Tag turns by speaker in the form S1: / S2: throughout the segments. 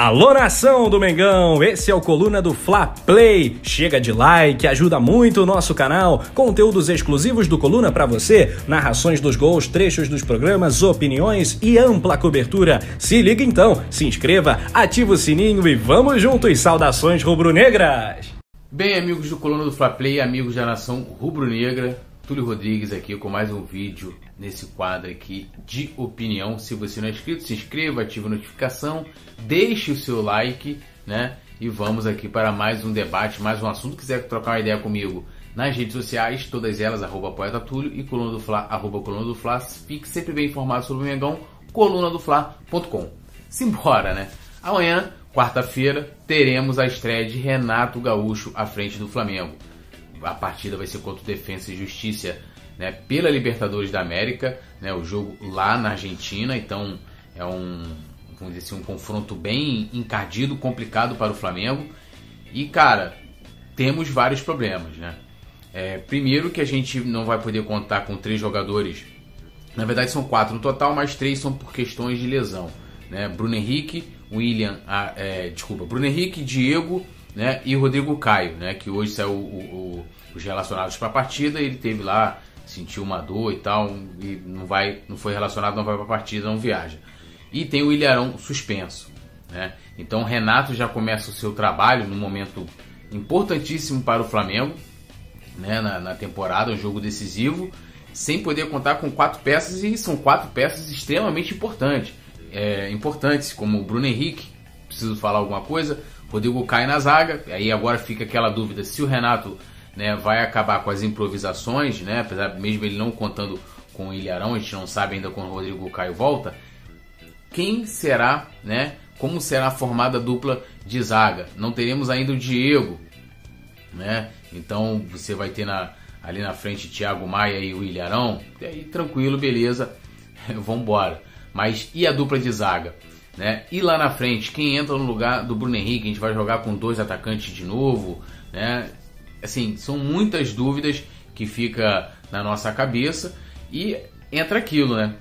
S1: Alô nação do Mengão, esse é o Coluna do Fla Play. Chega de like, ajuda muito o nosso canal. Conteúdos exclusivos do Coluna para você, narrações dos gols, trechos dos programas, opiniões e ampla cobertura. Se liga então, se inscreva, ativa o sininho e vamos juntos. Saudações rubro-negras.
S2: Bem, amigos do Coluna do Fla Play, amigos da nação rubro-negra, Túlio Rodrigues aqui com mais um vídeo nesse quadro aqui de opinião. Se você não é inscrito, se inscreva, ative a notificação, deixe o seu like, né? E vamos aqui para mais um debate, mais um assunto. Quiser trocar uma ideia comigo nas redes sociais, todas elas, arroba Poeta Túlio e Coluna do Fla, arroba Coluna do Fla. Fique sempre bem informado sobre o Mengão, colunadofla.com. Simbora, né? Amanhã, quarta-feira, teremos a estreia de Renato Gaúcho à frente do Flamengo a partida vai ser contra o Defensa e Justiça né, pela Libertadores da América, né, o jogo lá na Argentina, então é um, vamos dizer assim, um confronto bem encardido, complicado para o Flamengo. E cara, temos vários problemas, né? É, primeiro que a gente não vai poder contar com três jogadores, na verdade são quatro no total, mas três são por questões de lesão, né? Bruno Henrique, William, ah, é, desculpa, Bruno Henrique, Diego né? E Rodrigo Caio, né? Que hoje saiu o, o, os relacionados para a partida. Ele teve lá, sentiu uma dor e tal, e não vai, não foi relacionado, não vai para a partida, não viaja. E tem o Ilharão suspenso, né? Então Renato já começa o seu trabalho num momento importantíssimo para o Flamengo, né? Na, na temporada, um jogo decisivo, sem poder contar com quatro peças e são quatro peças extremamente importantes, é, importantes como o Bruno Henrique. Preciso falar alguma coisa? Rodrigo cai na zaga, aí agora fica aquela dúvida se o Renato né, vai acabar com as improvisações, né, apesar mesmo ele não contando com o Ilharão, a gente não sabe ainda quando o Rodrigo Caio volta. Quem será, né? Como será formada a dupla de zaga? Não teremos ainda o Diego, né? Então você vai ter na, ali na frente Thiago Maia e o Ilharão. E aí tranquilo, beleza, vambora. Mas e a dupla de zaga? Né? E lá na frente, quem entra no lugar do Bruno Henrique? A gente vai jogar com dois atacantes de novo, né? Assim, são muitas dúvidas que fica na nossa cabeça e entra aquilo, né?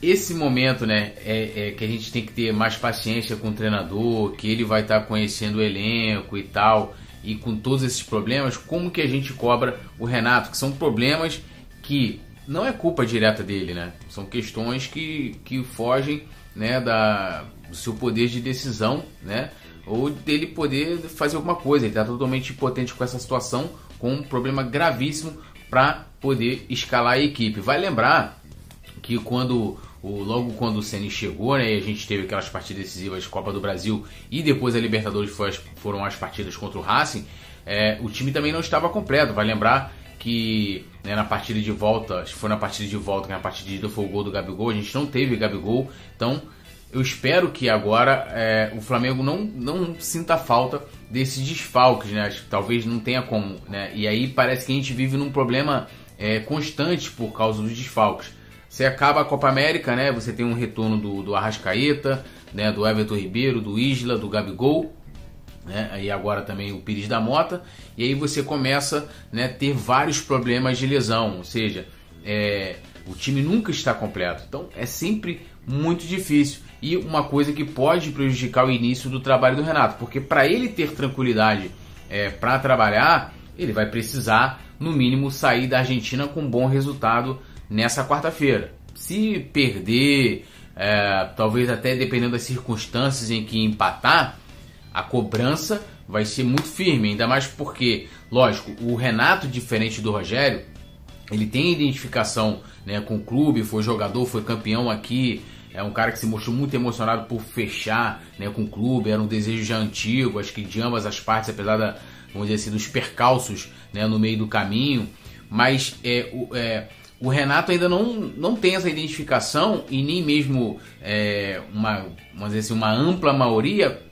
S2: Esse momento, né, é, é que a gente tem que ter mais paciência com o treinador, que ele vai estar tá conhecendo o elenco e tal, e com todos esses problemas, como que a gente cobra o Renato? Que são problemas que não é culpa direta dele, né? São questões que, que fogem né, da, do seu poder de decisão, né, ou dele poder fazer alguma coisa. Ele está totalmente impotente com essa situação, com um problema gravíssimo para poder escalar a equipe. Vai lembrar que quando o, logo quando o Ceni chegou, né, e a gente teve aquelas partidas decisivas de Copa do Brasil e depois a Libertadores as, foram as partidas contra o Racing, é, o time também não estava completo. Vai lembrar que né, na partida de volta, acho que foi na partida de volta, que na partida de ida foi o gol do Gabigol, a gente não teve Gabigol, então eu espero que agora é, o Flamengo não, não sinta falta desses desfalques, né? Acho que talvez não tenha como, né? E aí parece que a gente vive num problema é, constante por causa dos desfalques. Você acaba a Copa América, né? Você tem um retorno do, do Arrascaeta, né? Do Everton Ribeiro, do Isla, do Gabigol, né? Aí agora também o Pires da Mota, e aí você começa né, ter vários problemas de lesão, ou seja, é, o time nunca está completo, então é sempre muito difícil e uma coisa que pode prejudicar o início do trabalho do Renato, porque para ele ter tranquilidade é, para trabalhar, ele vai precisar, no mínimo, sair da Argentina com um bom resultado nessa quarta-feira. Se perder, é, talvez até dependendo das circunstâncias em que empatar, a cobrança vai ser muito firme, ainda mais porque, lógico, o Renato, diferente do Rogério, ele tem identificação né, com o clube, foi jogador, foi campeão aqui, é um cara que se mostrou muito emocionado por fechar né, com o clube, era um desejo já antigo, acho que de ambas as partes, apesar da, vamos dizer assim, dos percalços né, no meio do caminho, mas é, o, é, o Renato ainda não, não tem essa identificação e nem mesmo é, uma, vamos dizer assim, uma ampla maioria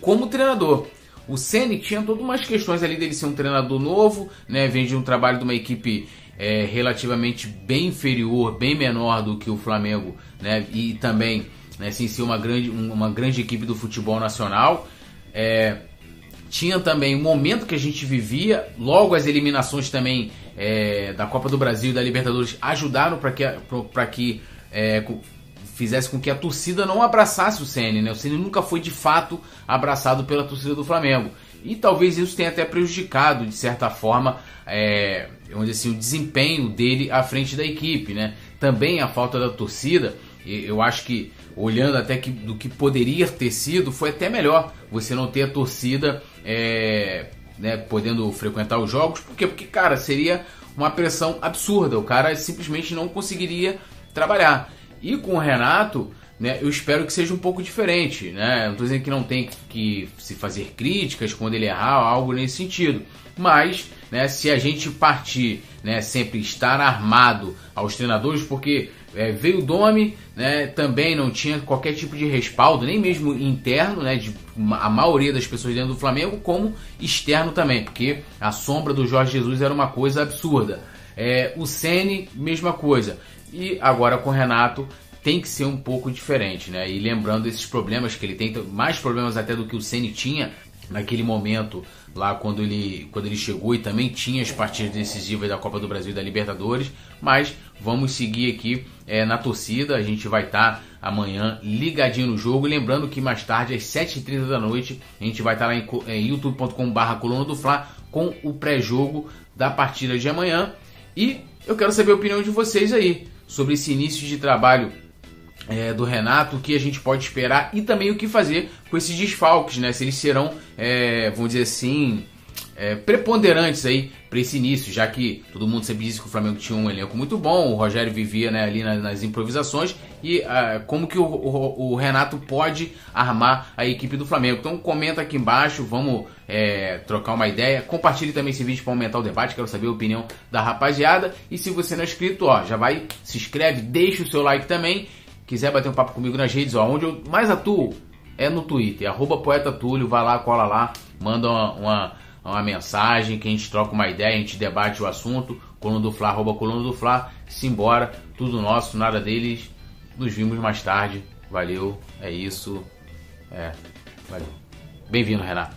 S2: como treinador. O Ceni tinha todas umas questões ali dele ser um treinador novo, né? Vem de um trabalho de uma equipe é, relativamente bem inferior, bem menor do que o Flamengo, né? E também, né, ser uma grande, uma grande equipe do futebol nacional. É, tinha também o momento que a gente vivia, logo as eliminações também é, da Copa do Brasil e da Libertadores ajudaram para que, pra que é, fizesse com que a torcida não abraçasse o Ceni, né? O Ceni nunca foi de fato abraçado pela torcida do Flamengo. E talvez isso tenha até prejudicado, de certa forma, é, assim, o desempenho dele à frente da equipe, né? Também a falta da torcida, eu acho que, olhando até que, do que poderia ter sido, foi até melhor você não ter a torcida é, né, podendo frequentar os jogos, porque, porque, cara, seria uma pressão absurda, o cara simplesmente não conseguiria trabalhar. E com o Renato, né, eu espero que seja um pouco diferente. Né? Não estou dizendo que não tem que se fazer críticas quando ele errar, algo nesse sentido. Mas né, se a gente partir, né, sempre estar armado aos treinadores, porque é, veio o Domi, né, também não tinha qualquer tipo de respaldo, nem mesmo interno, né, de a maioria das pessoas dentro do Flamengo, como externo também, porque a sombra do Jorge Jesus era uma coisa absurda. É, o Ceni, mesma coisa. E agora com o Renato tem que ser um pouco diferente, né? E lembrando esses problemas que ele tem, mais problemas até do que o Ceni tinha naquele momento lá quando ele, quando ele chegou e também tinha as partidas decisivas da Copa do Brasil e da Libertadores, mas vamos seguir aqui é, na torcida, a gente vai estar tá amanhã ligadinho no jogo, lembrando que mais tarde às 7h30 da noite a gente vai estar tá lá em, em youtube.com barra coluna do Fla com o pré-jogo da partida de amanhã. E eu quero saber a opinião de vocês aí sobre esse início de trabalho é, do Renato, o que a gente pode esperar e também o que fazer com esses desfalques, né? Se eles serão, é, vamos dizer assim, é, preponderantes aí para esse início, já que todo mundo sempre disse que o Flamengo tinha um elenco muito bom, o Rogério vivia né, ali nas, nas, improvisações e uh, como que o, o, o, Renato pode armar a equipe do Flamengo. Então comenta aqui embaixo, vamos é, trocar uma ideia, compartilhe também esse vídeo para aumentar o debate, quero saber a opinião da rapaziada e se você não é inscrito, ó, já vai, se inscreve, deixa o seu like também, quiser bater um papo comigo nas redes, ó, onde eu mais atuo é no Twitter, arroba poeta Túlio, vai lá, cola lá, manda uma, uma uma mensagem, que a gente troca uma ideia, a gente debate o assunto. Coluna do Fla, arroba coluna do Fla, simbora, tudo nosso, nada deles. Nos vimos mais tarde. Valeu, é isso. É, valeu. Bem-vindo, Renato.